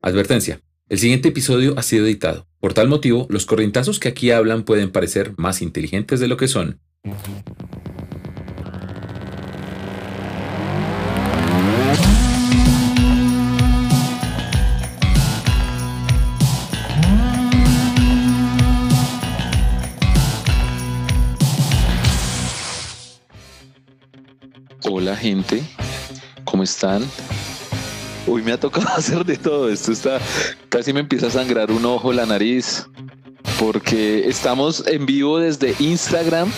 Advertencia. El siguiente episodio ha sido editado. Por tal motivo, los corrientazos que aquí hablan pueden parecer más inteligentes de lo que son. Hola gente, ¿cómo están? Uy, me ha tocado hacer de todo. Esto está. Casi me empieza a sangrar un ojo, la nariz. Porque estamos en vivo desde Instagram.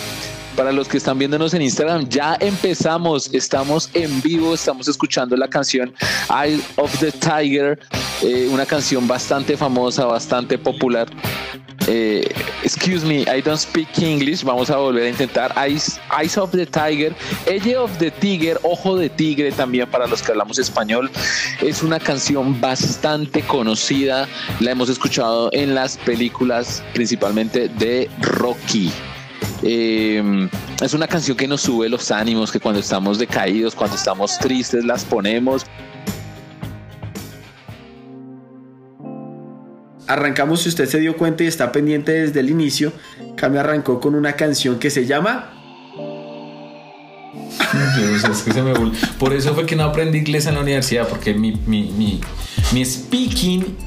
Para los que están viéndonos en Instagram, ya empezamos. Estamos en vivo. Estamos escuchando la canción Eye of the Tiger. Eh, una canción bastante famosa, bastante popular. Eh, excuse me, I don't speak English. Vamos a volver a intentar. Eyes, Eyes of the Tiger, Eye of the Tiger, Ojo de Tigre también para los que hablamos español. Es una canción bastante conocida. La hemos escuchado en las películas, principalmente de Rocky. Eh, es una canción que nos sube los ánimos, que cuando estamos decaídos, cuando estamos tristes, las ponemos. Arrancamos, si usted se dio cuenta y está pendiente desde el inicio, Cami arrancó con una canción que se llama... Por eso fue que no aprendí inglés en la universidad, porque mi, mi, mi, mi speaking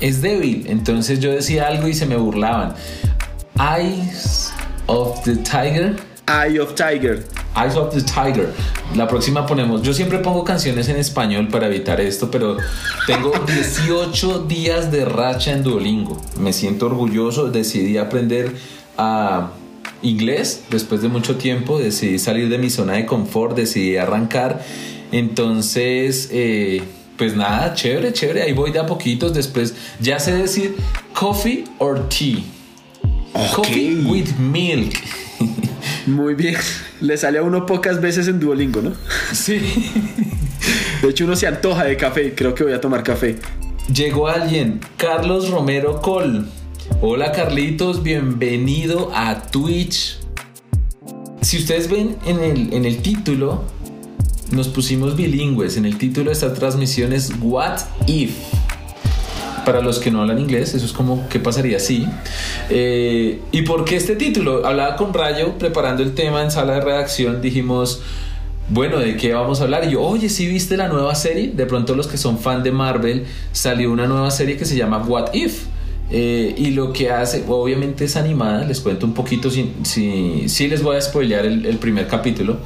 es débil. Entonces yo decía algo y se me burlaban. Eyes of the Tiger. Eye of Tiger. Eyes of the Tiger. La próxima ponemos. Yo siempre pongo canciones en español para evitar esto, pero tengo 18 días de racha en Duolingo. Me siento orgulloso. Decidí aprender a inglés después de mucho tiempo. Decidí salir de mi zona de confort. Decidí arrancar. Entonces, eh, pues nada, chévere, chévere. Ahí voy de a poquitos. Después ya sé decir coffee or tea. Coffee with milk. Muy bien. Le sale a uno pocas veces en Duolingo, ¿no? Sí. De hecho, uno se antoja de café. Creo que voy a tomar café. Llegó alguien, Carlos Romero Col. Hola Carlitos, bienvenido a Twitch. Si ustedes ven en el, en el título, nos pusimos bilingües. En el título de esta transmisión es What If. Para los que no hablan inglés, eso es como qué pasaría si. Eh, ¿Y por qué este título? Hablaba con Rayo preparando el tema en sala de redacción. Dijimos, bueno, ¿de qué vamos a hablar? Y yo, oye, ¿sí viste la nueva serie? De pronto los que son fan de Marvel, salió una nueva serie que se llama What If. Eh, y lo que hace, obviamente es animada, les cuento un poquito, si, si, si les voy a spoilear el, el primer capítulo.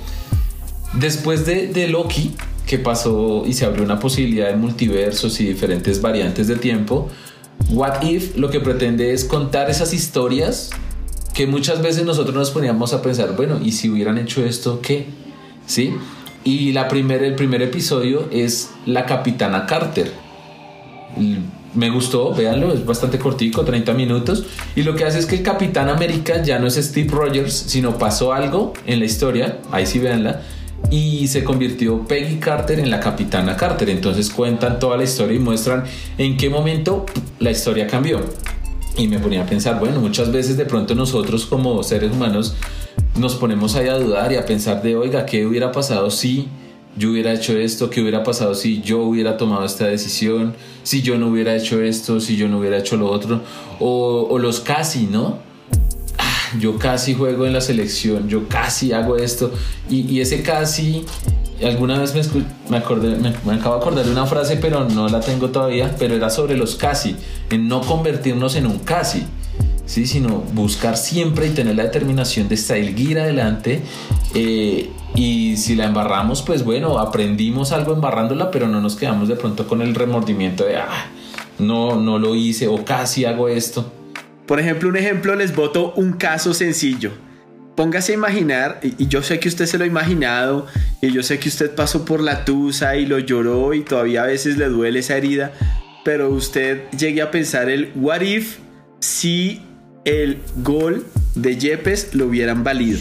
Después de, de Loki, que pasó y se abrió una posibilidad de multiversos y diferentes variantes de tiempo, What If lo que pretende es contar esas historias que muchas veces nosotros nos poníamos a pensar, bueno, ¿y si hubieran hecho esto, qué? ¿Sí? Y la primer, el primer episodio es la Capitana Carter. Me gustó, véanlo, es bastante cortico, 30 minutos. Y lo que hace es que el Capitán América ya no es Steve Rogers, sino pasó algo en la historia, ahí sí véanla, y se convirtió Peggy Carter en la Capitana Carter. Entonces cuentan toda la historia y muestran en qué momento la historia cambió. Y me ponía a pensar, bueno, muchas veces de pronto nosotros como seres humanos nos ponemos ahí a dudar y a pensar de, oiga, ¿qué hubiera pasado si yo hubiera hecho esto? ¿Qué hubiera pasado si yo hubiera tomado esta decisión? Si yo no hubiera hecho esto, si yo no hubiera hecho lo otro. O, o los casi, ¿no? Yo casi juego en la selección, yo casi hago esto. Y, ese casi, alguna vez me, acabo de acordar de una frase, pero no la tengo todavía, pero era sobre los casi, en no convertirnos en un casi. ¿sí? sino buscar siempre y tener la determinación de seguir adelante eh, y si la embarramos pues bueno aprendimos algo embarrándola pero no nos quedamos de pronto con el remordimiento de ah, no no lo hice o casi hago esto por ejemplo, un ejemplo, les voto un caso sencillo. Póngase a imaginar, y yo sé que usted se lo ha imaginado, y yo sé que usted pasó por la tusa y lo lloró y todavía a veces le duele esa herida, pero usted llegue a pensar el what if si el gol de Yepes lo hubieran valido.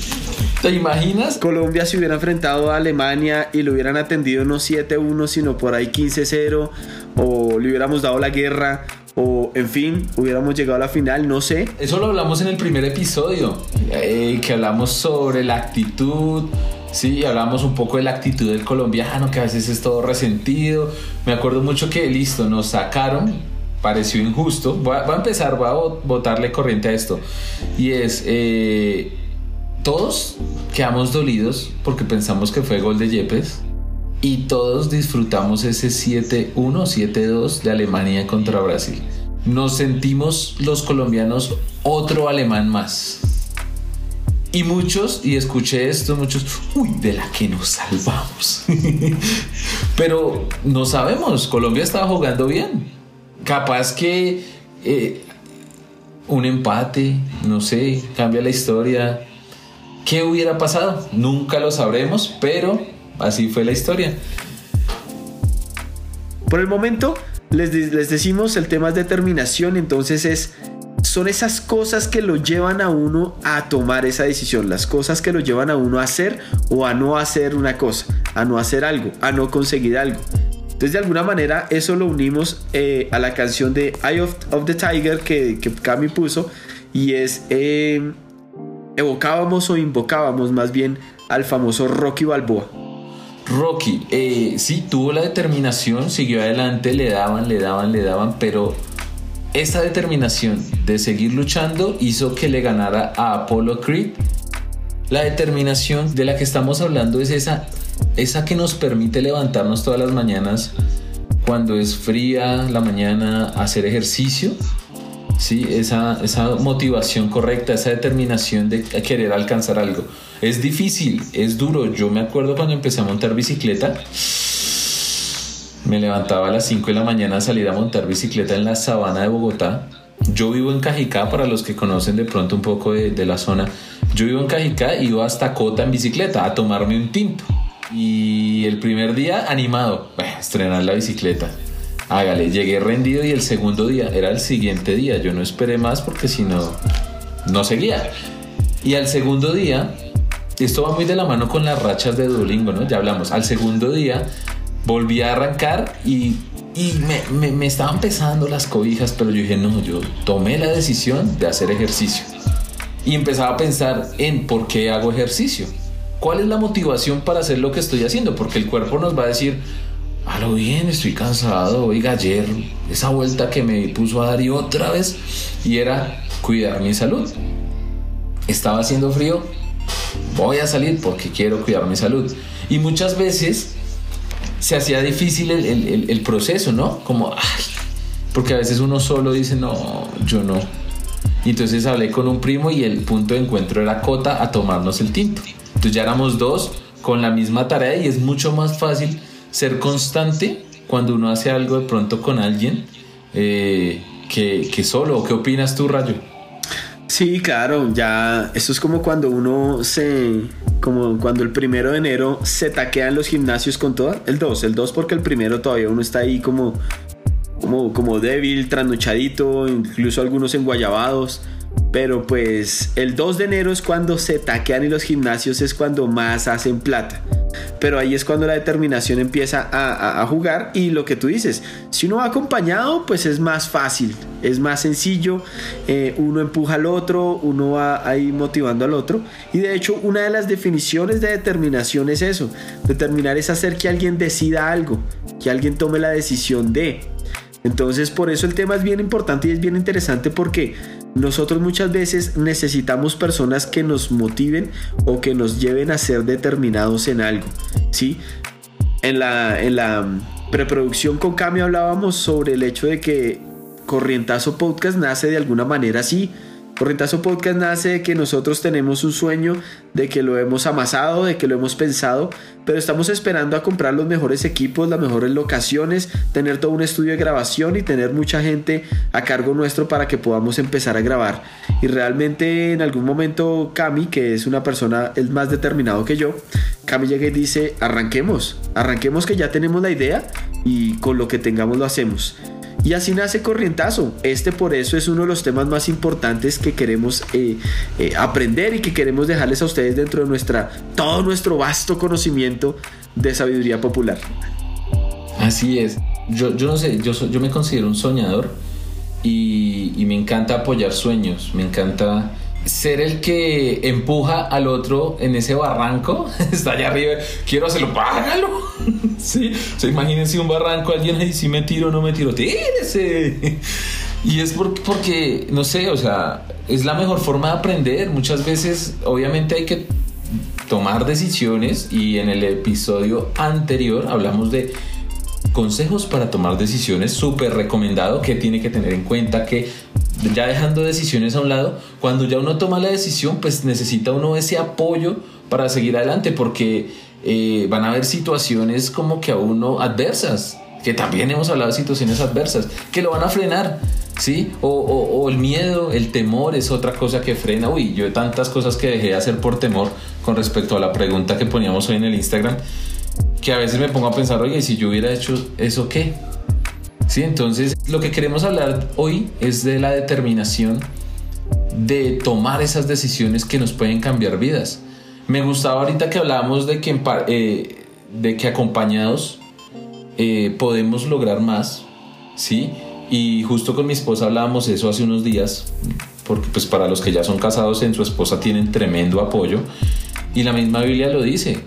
¿Te imaginas? Colombia se hubiera enfrentado a Alemania y lo hubieran atendido no 7-1, sino por ahí 15-0, o le hubiéramos dado la guerra, o en fin, hubiéramos llegado a la final, no sé. Eso lo hablamos en el primer episodio, eh, que hablamos sobre la actitud, Sí, hablamos un poco de la actitud del colombiano, que a veces es todo resentido. Me acuerdo mucho que, listo, nos sacaron, pareció injusto. Voy a, empezar, voy a botarle corriente a esto. Y es, eh, todos quedamos dolidos porque pensamos que fue gol de Yepes. Y todos disfrutamos ese 7-1, 7-2 de Alemania contra Brasil. Nos sentimos los colombianos otro alemán más. Y muchos, y escuché esto, muchos, uy, de la que nos salvamos. Pero no sabemos, Colombia estaba jugando bien. Capaz que eh, un empate, no sé, cambia la historia. ¿Qué hubiera pasado? Nunca lo sabremos, pero así fue la historia. Por el momento, les, les decimos, el tema es determinación, entonces es son esas cosas que lo llevan a uno a tomar esa decisión, las cosas que lo llevan a uno a hacer o a no hacer una cosa, a no hacer algo, a no conseguir algo. Entonces de alguna manera eso lo unimos eh, a la canción de Eye of, the Tiger que, que Cami puso y es eh, evocábamos o invocábamos más bien al famoso Rocky Balboa. Rocky, eh, sí, tuvo la determinación, siguió adelante, le daban, le daban, le daban, pero esta determinación de seguir luchando hizo que le ganara a Apollo Creed. La determinación de la que estamos hablando es esa, esa que nos permite levantarnos todas las mañanas cuando es fría la mañana, hacer ejercicio. Sí, esa, esa motivación correcta, esa determinación de querer alcanzar algo. Es difícil, es duro. Yo me acuerdo cuando empecé a montar bicicleta me levantaba a las 5 de la mañana a salir a montar bicicleta en la sabana de Bogotá. Yo vivo en Cajicá, para los que conocen de pronto un poco de, la zona. Yo vivo en Cajicá y iba hasta Cota en bicicleta a tomarme un tinto. Y el primer día animado, estrenar la bicicleta. Hágale, llegué rendido y el segundo día era el siguiente día. Yo no esperé más porque si no, no seguía. Y al segundo día, esto va muy de la mano con las rachas de Duolingo, ¿no? Ya hablamos. Al segundo día volví a arrancar y, me, me, estaban pesando las cobijas, pero yo dije, no, yo tomé la decisión de hacer ejercicio. Y empezaba a pensar en por qué hago ejercicio. ¿Cuál es la motivación para hacer lo que estoy haciendo? Porque el cuerpo nos va a decir, a lo bien, estoy cansado, oiga, ayer esa vuelta que me puso a dar y otra vez, y era cuidar mi salud. Estaba haciendo frío, voy a salir porque quiero cuidar mi salud. Y muchas veces se hacía difícil el, proceso, ¿no? Como, ay, porque a veces uno solo dice, no, yo no. Y entonces hablé con un primo y el punto de encuentro era Cota a tomarnos el tinto. Entonces ya éramos dos con la misma tarea y es mucho más fácil ser constante cuando uno hace algo de pronto con alguien eh, que, que solo. ¿Qué opinas tú, Rayo? Sí, claro, ya eso es como cuando uno se, como cuando el primero de enero se taquean los gimnasios con toda, el 2, el 2 porque el primero todavía uno está ahí como, como, como débil, trasnochadito, incluso algunos enguayabados. Pero pues el 2 de enero es cuando se taquean y los gimnasios es cuando más hacen plata. Pero ahí es cuando la determinación empieza a, jugar y lo que tú dices, si uno va acompañado pues es más fácil, es más sencillo, eh, uno empuja al otro, uno va ahí motivando al otro. Y de hecho una de las definiciones de determinación es eso, determinar es hacer que alguien decida algo, que alguien tome la decisión de. Entonces por eso el tema es bien importante y es bien interesante porque nosotros muchas veces necesitamos personas que nos motiven o que nos lleven a ser determinados en algo, ¿sí? En la, en la preproducción con Cami hablábamos sobre el hecho de que Corrientazo Podcast nace de alguna manera así, Correntazo Podcast nace de que nosotros tenemos un sueño, de que lo hemos amasado, de que lo hemos pensado, pero estamos esperando a comprar los mejores equipos, las mejores locaciones, tener todo un estudio de grabación y tener mucha gente a cargo nuestro para que podamos empezar a grabar. Y realmente en algún momento Cami, que es una persona es más determinado que yo, Cami llega y dice, arranquemos, arranquemos que ya tenemos la idea y con lo que tengamos lo hacemos. Y así nace Corrientazo. Este por eso es uno de los temas más importantes que queremos eh, eh, aprender y que queremos dejarles a ustedes dentro de nuestra, todo nuestro vasto conocimiento de sabiduría popular. Así es. Yo, yo no sé, yo, yo me considero un soñador y, y me encanta apoyar sueños, me encanta ser el que empuja al otro en ese barranco, está allá arriba, quiero hacerlo, págalo. sí, o sea, imagínense un barranco, alguien ahí, si me tiro no me tiro, tírese. Y es porque, porque, no sé, o sea, es la mejor forma de aprender. Muchas veces, obviamente, hay que tomar decisiones y en el episodio anterior hablamos de consejos para tomar decisiones, súper recomendado, que tiene que tener en cuenta que ya dejando decisiones a un lado, cuando ya uno toma la decisión, pues necesita uno ese apoyo para seguir adelante, porque eh, van a haber situaciones como que a uno adversas, que también hemos hablado de situaciones adversas, que lo van a frenar, ¿sí? O, o, el miedo, el temor es otra cosa que frena. Uy, yo tantas cosas que dejé de hacer por temor con respecto a la pregunta que poníamos hoy en el Instagram, que a veces me pongo a pensar, oye, si yo hubiera hecho eso, ¿qué? Sí, entonces lo que queremos hablar hoy es de la determinación de tomar esas decisiones que nos pueden cambiar vidas. Me gustaba ahorita que hablábamos de que, eh, de que acompañados eh, podemos lograr más, ¿sí? Y justo con mi esposa hablábamos eso hace unos días, porque pues para los que ya son casados en su esposa tienen tremendo apoyo. Y la misma Biblia lo dice,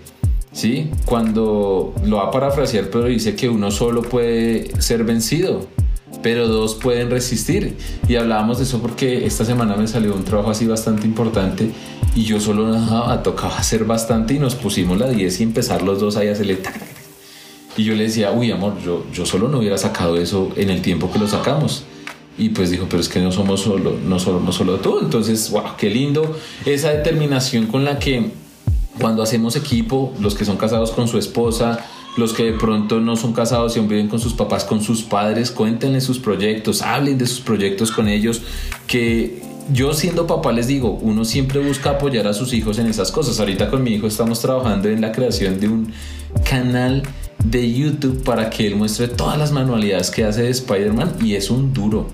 ¿sí? Cuando lo va a parafrasear, pero dice que uno solo puede ser vencido, pero dos pueden resistir. Y hablábamos de eso porque esta semana me salió un trabajo así bastante importante y yo solo dejaba, tocaba hacer bastante y nos pusimos la 10 y empezar los dos ahí a hacerle y yo le decía, uy, amor, yo, yo solo no hubiera sacado eso en el tiempo que lo sacamos. Y pues dijo, pero es que no somos solo, no solo, no solo tú. Entonces, wow, qué lindo esa determinación con la que cuando hacemos equipo, los que son casados con su esposa, los que de pronto no son casados y viven con sus papás, con sus padres, cuéntenle sus proyectos, hablen de sus proyectos con ellos, que yo siendo papá les digo, uno siempre busca apoyar a sus hijos en esas cosas. Ahorita con mi hijo estamos trabajando en la creación de un canal de YouTube para que él muestre todas las manualidades que hace de Spider-Man y es un duro.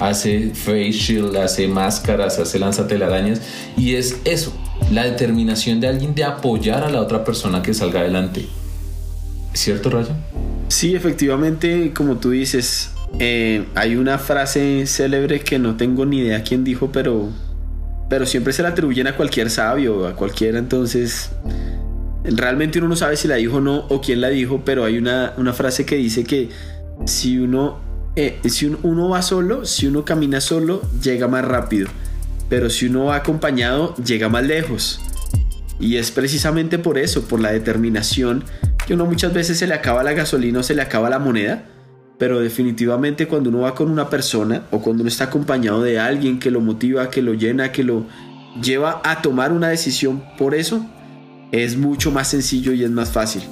Hace face shield, hace máscaras, hace lanzatelarañas y es eso, la determinación de alguien de apoyar a la otra persona que salga adelante. ¿Cierto, Rayo? Sí, efectivamente, como tú dices, eh, hay una frase célebre que no tengo ni idea quién dijo, pero, pero siempre se la atribuyen a cualquier sabio, a cualquiera, entonces realmente uno no sabe si la dijo o no o quién la dijo, pero hay una, frase que dice que si uno, eh, si uno va solo, si uno camina solo, llega más rápido, pero si uno va acompañado, llega más lejos. Y es precisamente por eso, por la determinación, que uno muchas veces se le acaba la gasolina o se le acaba la moneda, pero definitivamente cuando uno va con una persona o cuando uno está acompañado de alguien que lo motiva, que lo llena, que lo lleva a tomar una decisión por eso, es mucho más sencillo y es más fácil.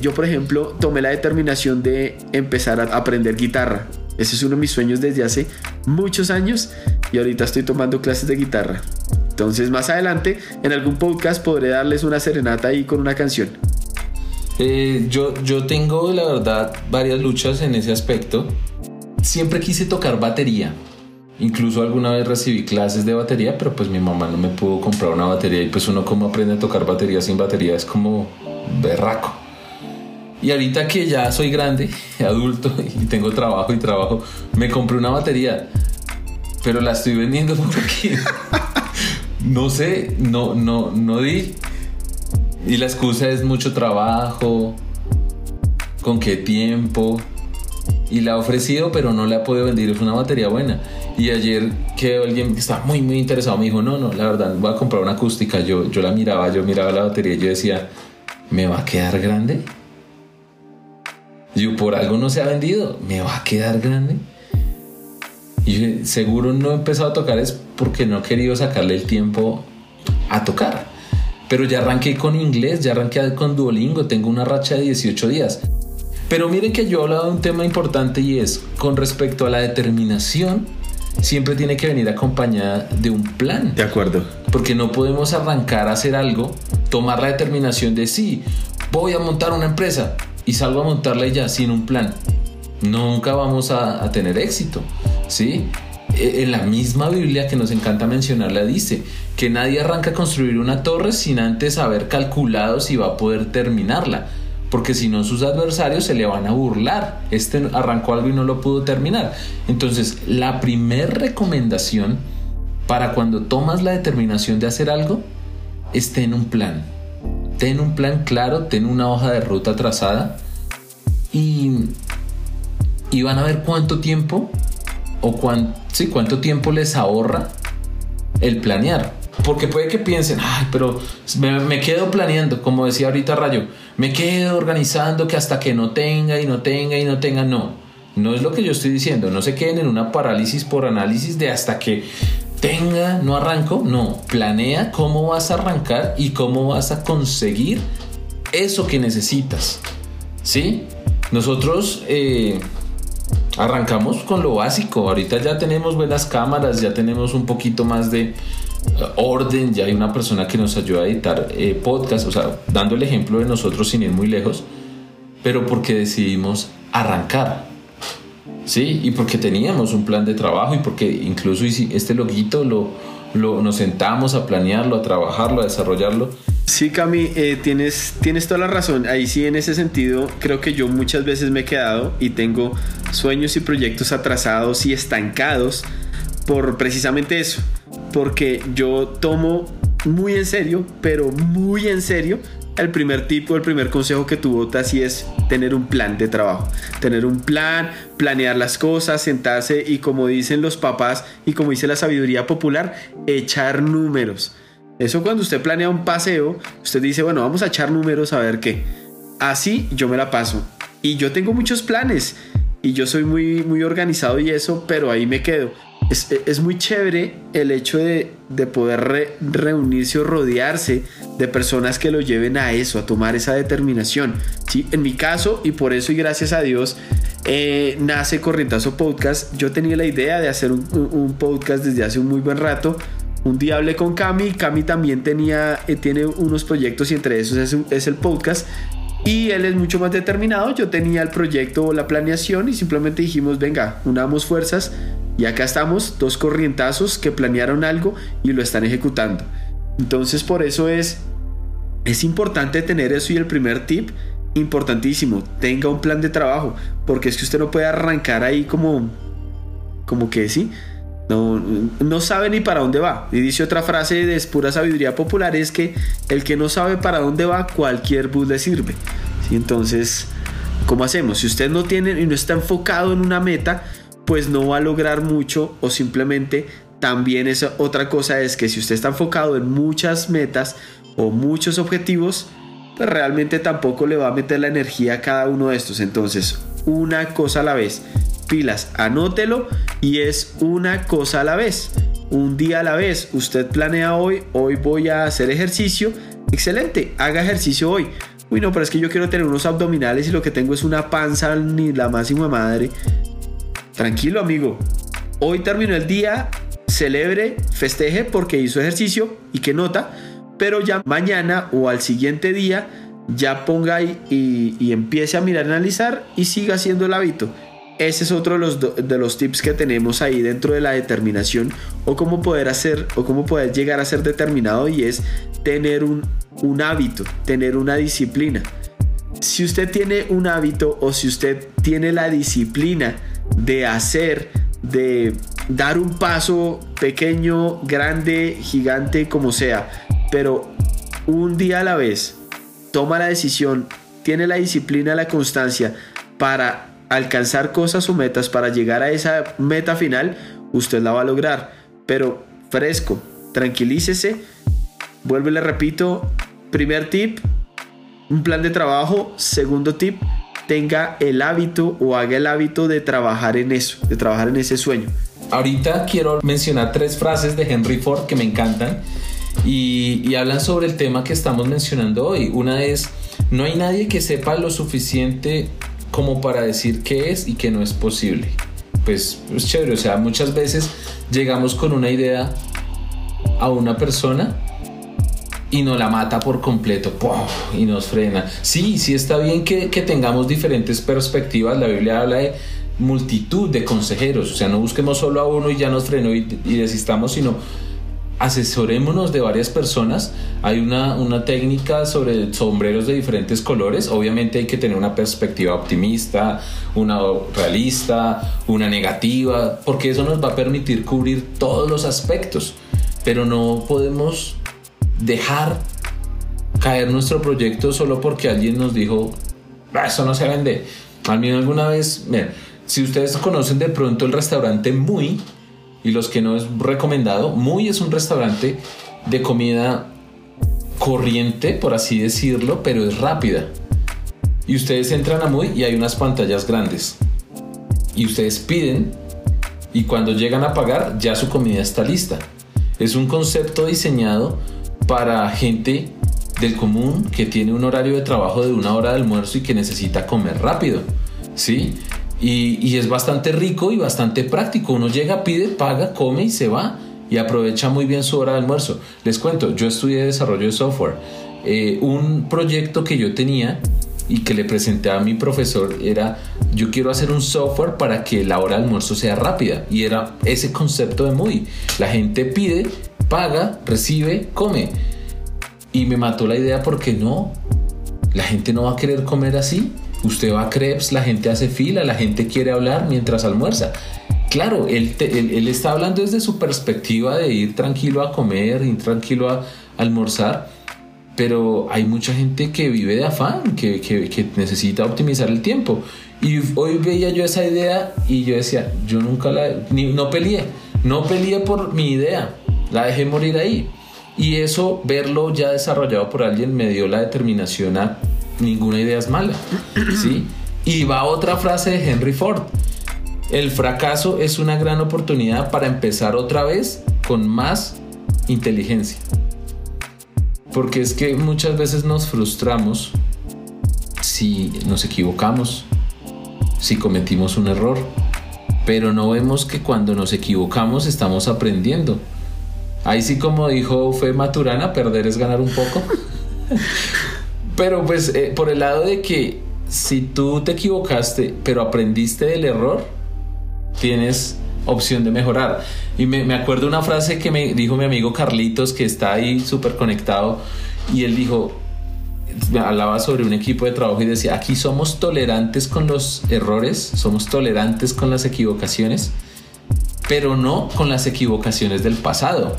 Yo, por ejemplo, tomé la determinación de empezar a aprender guitarra. Ese es uno de mis sueños desde hace muchos años y ahorita estoy tomando clases de guitarra. Entonces, más adelante, en algún podcast podré darles una serenata ahí con una canción. Eh, yo, yo tengo, la verdad, varias luchas en ese aspecto. Siempre quise tocar batería. Incluso alguna vez recibí clases de batería, pero pues mi mamá no me pudo comprar una batería y pues uno como aprende a tocar batería sin batería es como berraco. Y ahorita que ya soy grande, adulto y tengo trabajo y trabajo, me compré una batería, pero la estoy vendiendo porque no sé, no, no, no di. Y la excusa es mucho trabajo, con qué tiempo. Y la he ofrecido, pero no la he podido vender. Es una batería buena. Y ayer que alguien que estaba muy, muy interesado me dijo, no, no, la verdad, voy a comprar una acústica. Yo, yo la miraba, yo miraba la batería y yo decía, ¿me va a quedar grande? Yo por algo no se ha vendido, ¿me va a quedar grande? Y seguro no he empezado a tocar es porque no he querido sacarle el tiempo a tocar. Pero ya arranqué con inglés, ya arranqué con Duolingo, tengo una racha de 18 días. Pero miren que yo he hablado de un tema importante y es con respecto a la determinación siempre tiene que venir acompañada de un plan. De acuerdo. Porque no podemos arrancar a hacer algo, tomar la determinación de sí, voy a montar una empresa y salgo a montarla ya sin un plan. Nunca vamos a, tener éxito, ¿sí? E, en la misma Biblia que nos encanta mencionarla dice que nadie arranca a construir una torre sin antes haber calculado si va a poder terminarla porque si no sus adversarios se le van a burlar. Este arrancó algo y no lo pudo terminar. Entonces, la primera recomendación para cuando tomas la determinación de hacer algo, esté en un plan. Ten un plan claro, ten una hoja de ruta trazada y, y van a ver cuánto tiempo o sí, cuánto tiempo les ahorra el planear. Porque puede que piensen, ay, pero me, me, quedo planeando, como decía ahorita Rayo, me quedo organizando que hasta que no tenga y no tenga y no tenga, no. No es lo que yo estoy diciendo, no se queden en una parálisis por análisis de hasta que tenga, no arranco, no, planea cómo vas a arrancar y cómo vas a conseguir eso que necesitas. ¿Sí? Nosotros eh, arrancamos con lo básico, ahorita ya tenemos buenas cámaras, ya tenemos un poquito más de eh, orden, ya hay una persona que nos ayuda a editar eh, podcast, o sea, dando el ejemplo de nosotros sin ir muy lejos, pero porque decidimos arrancar. Sí, y porque teníamos un plan de trabajo y porque incluso este loguito lo, lo, nos sentamos a planearlo, a trabajarlo, a desarrollarlo. Sí, Cami, eh, tienes, tienes toda la razón. Ahí sí, en ese sentido, creo que yo muchas veces me he quedado y tengo sueños y proyectos atrasados y estancados por precisamente eso. Porque yo tomo muy en serio, pero muy en serio, el primer tipo, el primer consejo que tuvo Tassi es tener un plan de trabajo. Tener un plan, planear las cosas, sentarse y como dicen los papás y como dice la sabiduría popular, echar números. Eso cuando usted planea un paseo, usted dice, bueno, vamos a echar números a ver qué. Así yo me la paso. Y yo tengo muchos planes y yo soy muy, muy organizado y eso, pero ahí me quedo es, muy chévere el hecho de, poder reunirse o rodearse de personas que lo lleven a eso, a tomar esa determinación. ¿sí? En mi caso, y por eso y gracias a Dios, eh, nace Corrientazo Podcast. Yo tenía la idea de hacer un, podcast desde hace un muy buen rato. Un día con Cami, Cami también tenía, eh, tiene unos proyectos y entre esos es, es el podcast. Y él es mucho más determinado. Yo tenía el proyecto o la planeación y simplemente dijimos, venga, unamos fuerzas y acá estamos, dos corrientazos que planearon algo y lo están ejecutando. Entonces por eso es, es importante tener eso y el primer tip, importantísimo, tenga un plan de trabajo, porque es que usted no puede arrancar ahí como, como que sí, no, sabe ni para dónde va. Y dice otra frase de pura sabiduría popular, es que el que no sabe para dónde va, cualquier bus le sirve. Entonces, ¿cómo hacemos? Si usted no tiene y no está enfocado en una meta, pues no va a lograr mucho o simplemente también esa otra cosa es que si usted está enfocado en muchas metas o muchos objetivos, pues realmente tampoco le va a meter la energía a cada uno de estos. Entonces, una cosa a la vez. Pilas, anótelo y es una cosa a la vez. Un día a la vez. Usted planea hoy, hoy voy a hacer ejercicio. Excelente, haga ejercicio hoy. Uy, no, pero es que yo quiero tener unos abdominales y lo que tengo es una panza ni la máxima madre. Tranquilo, amigo. Hoy terminó el día, celebre, festeje porque hizo ejercicio y que nota, pero ya mañana o al siguiente día ya ponga ahí y, empiece a mirar, analizar y siga haciendo el hábito. Ese es otro de los, de los tips que tenemos ahí dentro de la determinación o cómo poder hacer o cómo poder llegar a ser determinado y es tener un, un hábito, tener una disciplina. Si usted tiene un hábito o si usted tiene la disciplina de hacer, de dar un paso pequeño, grande, gigante, como sea, pero un día a la vez, toma la decisión, tiene la disciplina, la constancia para alcanzar cosas o metas, para llegar a esa meta final, usted la va a lograr. Pero fresco, tranquilícese. Vuelve, le repito, primer tip, un plan de trabajo. Segundo tip, tenga el hábito o haga el hábito de trabajar en eso, de trabajar en ese sueño. Ahorita quiero mencionar tres frases de Henry Ford que me encantan y, y hablan sobre el tema que estamos mencionando hoy. Una es, no hay nadie que sepa lo suficiente como para decir qué es y qué no es posible. Pues es chévere, o sea, muchas veces llegamos con una idea a una persona y nos la mata por completo y nos frena. Sí, sí está bien que, tengamos diferentes perspectivas. La Biblia habla de multitud de consejeros, o sea, no busquemos solo a uno y ya nos frenó y, desistamos, sino asesorémonos de varias personas. Hay una, una técnica sobre sombreros de diferentes colores. Obviamente hay que tener una perspectiva optimista, una realista, una negativa, porque eso nos va a permitir cubrir todos los aspectos. pero no podemos dejar caer nuestro proyecto solo porque alguien nos dijo, ah, eso no se vende. A mí alguna vez, si ustedes conocen de pronto el restaurante Muy, y los que no es recomendado, Muy es un restaurante de comida corriente, por así decirlo, pero es rápida. Y ustedes entran a Muy y hay unas pantallas grandes. Y ustedes piden y cuando llegan a pagar ya su comida está lista. Es un concepto diseñado para gente del común que tiene un horario de trabajo de una hora de almuerzo y que necesita comer rápido. ¿Sí? Y, es bastante rico y bastante práctico. Uno llega, pide, paga, come y se va y aprovecha muy bien su hora de almuerzo. Les cuento, yo estudié desarrollo de software. Eh, un proyecto que yo tenía y que le presenté a mi profesor era yo quiero hacer un software para que la hora de almuerzo sea rápida y era ese concepto de muy la gente pide paga recibe come y me mató la idea porque no la gente no va a querer comer así usted va a crepes la gente hace fila la gente quiere hablar mientras almuerza claro él, está hablando desde su perspectiva de ir tranquilo a comer ir tranquilo a almorzar pero hay mucha gente que vive de afán, que, necesita optimizar el tiempo. Y hoy veía yo esa idea y yo decía, yo nunca la, no peleé, no peleé por mi idea, la dejé morir ahí. Y eso, verlo ya desarrollado por alguien, me dio la determinación a ninguna idea es mala. ¿sí? Y va otra frase de Henry Ford. El fracaso es una gran oportunidad para empezar otra vez con más inteligencia. Porque es que muchas veces nos frustramos si nos equivocamos, si cometimos un error, pero no vemos que cuando nos equivocamos estamos aprendiendo. Ahí sí como dijo fue Maturana, perder es ganar un poco. pero pues eh, por el lado de que si tú te equivocaste, pero aprendiste del error, tienes opción de mejorar. Y me, me acuerdo una frase que me dijo mi amigo Carlitos, que está ahí súper conectado, y él dijo, hablaba sobre un equipo de trabajo y decía, aquí somos tolerantes con los errores, somos tolerantes con las equivocaciones, pero no con las equivocaciones del pasado.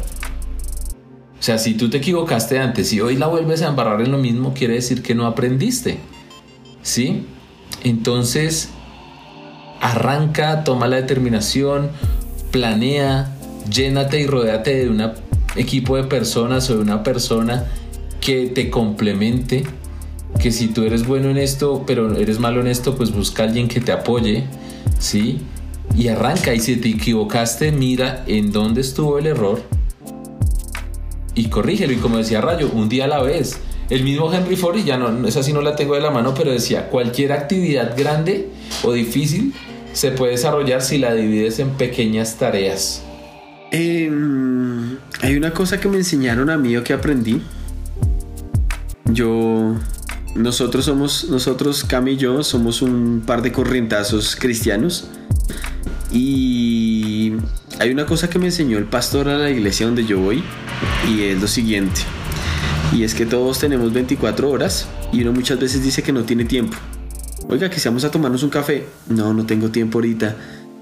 O sea, si tú te equivocaste antes y hoy la vuelves a embarrar en lo mismo, quiere decir que no aprendiste. ¿Sí? Entonces, arranca, toma la determinación, planea, llénate y rodéate de un equipo de personas o de una persona que te complemente, que si tú eres bueno en esto, pero eres malo en esto, pues busca a alguien que te apoye, ¿sí? Y arranca, y si te equivocaste, mira en dónde estuvo el error y corrígelo. Y como decía Rayo, un día a la vez. El mismo Henry Ford, ya no, esa sí no la tengo de la mano, pero decía, cualquier actividad grande o difícil se puede desarrollar si la divides en pequeñas tareas? Em, hay una cosa que me enseñaron a mí o que aprendí. Yo, nosotros somos, nosotros, Cam y yo, somos un par de corrientazos cristianos. Y hay una cosa que me enseñó el pastor a la iglesia donde yo voy y es lo siguiente. Y es que todos tenemos 24 horas y uno muchas veces dice que no tiene tiempo. Oiga, que si vamos a tomarnos un café. No, no tengo tiempo ahorita.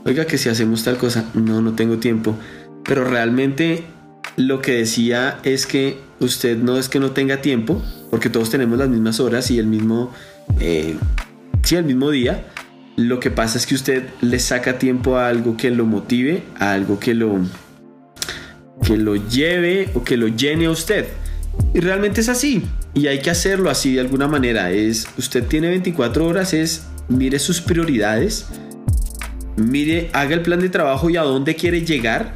Oiga, que si hacemos tal cosa. No, no tengo tiempo. Pero realmente lo que decía es que usted no es que no tenga tiempo, porque todos tenemos las mismas horas y el mismo, eh, el mismo día. Lo que pasa es que usted le saca tiempo a algo que lo motive, a algo que lo, que lo lleve o que lo llene a usted. Y realmente es así. Y hay que hacerlo así de alguna manera. Es, usted tiene 24 horas, es mire sus prioridades, mire, haga el plan de trabajo y a dónde quiere llegar.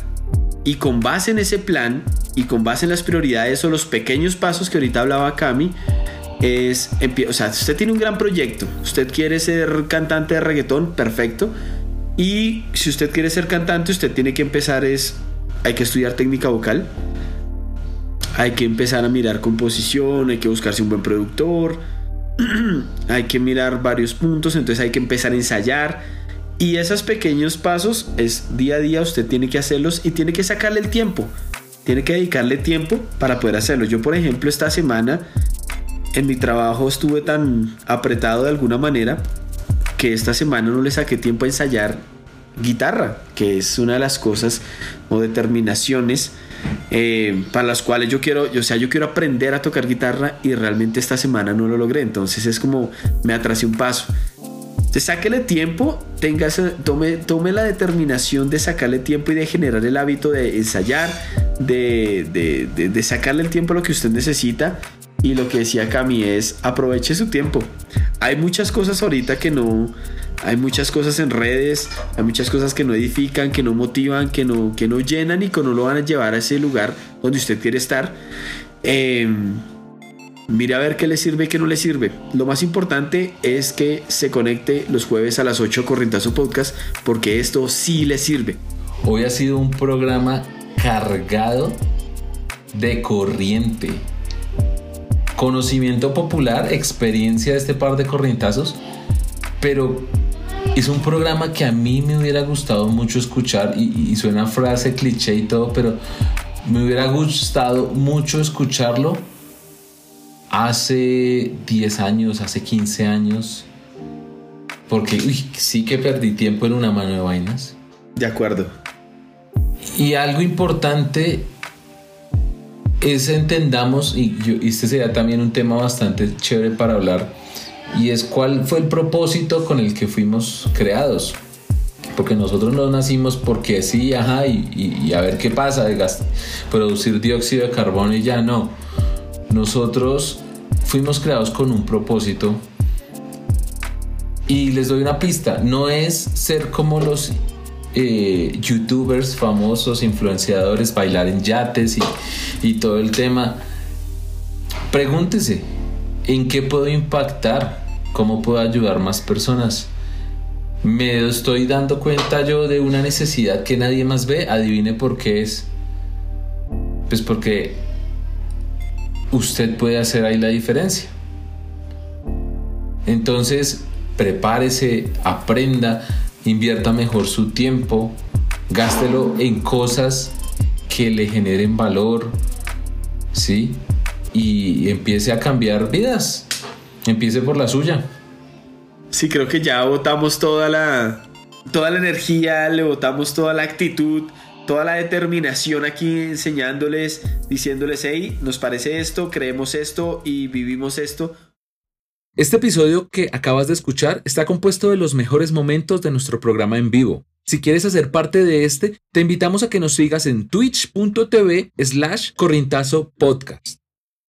Y con base en ese plan y con base en las prioridades o los pequeños pasos que ahorita hablaba Cami, es, o sea, usted tiene un gran proyecto, usted quiere ser cantante de reggaetón, perfecto. Y si usted quiere ser cantante, usted tiene que empezar es, hay que estudiar técnica vocal hay que empezar a mirar composición, hay que buscarse un buen productor, hay que mirar varios puntos, entonces hay que empezar a ensayar. Y esos pequeños pasos es día a día, usted tiene que hacerlos y tiene que sacarle el tiempo. Tiene que dedicarle tiempo para poder hacerlo. Yo, por ejemplo, esta semana en mi trabajo estuve tan apretado de alguna manera que esta semana no le saqué tiempo a ensayar guitarra, que es una de las cosas o determinaciones eh, para las cuales yo quiero, o sea, yo quiero aprender a tocar guitarra y realmente esta semana no lo logré. Entonces es como me atrasé un paso. Entonces, sáquele tiempo, tome, tome la determinación de sacarle tiempo y de generar el hábito de ensayar, de, de, de sacarle el tiempo a lo que usted necesita y lo que decía Cami es aproveche su tiempo. Hay muchas cosas ahorita que no, hay muchas cosas en redes, hay muchas cosas que no edifican, que no motivan, que no, que no llenan y que no lo van a llevar a ese lugar donde usted quiere estar. Em, mire a ver qué le sirve y qué no le sirve. Lo más importante es que se conecte los jueves a las 8 Corrientazo Podcast porque esto sí le sirve. Hoy ha sido un programa cargado de corriente conocimiento popular, experiencia de este par de corrientazos, pero es un programa que a mí me hubiera gustado mucho escuchar y, suena frase cliché y todo, pero me hubiera gustado mucho escucharlo hace 10 años, hace 15 años, porque sí que perdí tiempo en una mano de vainas. De acuerdo. Y algo importante es entendamos, y, este sería también un tema bastante chévere para hablar, y es cuál fue el propósito con el que fuimos creados. Porque nosotros no nacimos porque sí, ajá, y, a ver qué pasa, de producir dióxido de carbono y ya no. Nosotros fuimos creados con un propósito. Y les doy una pista, no es ser como los eh, youtubers famosos, influenciadores, bailar en yates y, todo el tema. Pregúntese, ¿en qué puedo impactar? ¿Cómo puedo ayudar más personas? Me estoy dando cuenta yo de una necesidad que nadie más ve. Adivine por qué es. Pues porque usted puede hacer ahí la diferencia. Entonces, prepárese, aprenda, invierta mejor su tiempo, gástelo en cosas que le generen valor, ¿sí? Y empiece a cambiar vidas. Empiece por la suya. Sí, creo que ya votamos toda la, toda la energía, le votamos toda la actitud, toda la determinación aquí enseñándoles, diciéndoles, hey, nos parece esto, creemos esto y vivimos esto. Este episodio que acabas de escuchar está compuesto de los mejores momentos de nuestro programa en vivo. Si quieres hacer parte de este, te invitamos a que nos sigas en twitch.tv slash podcast.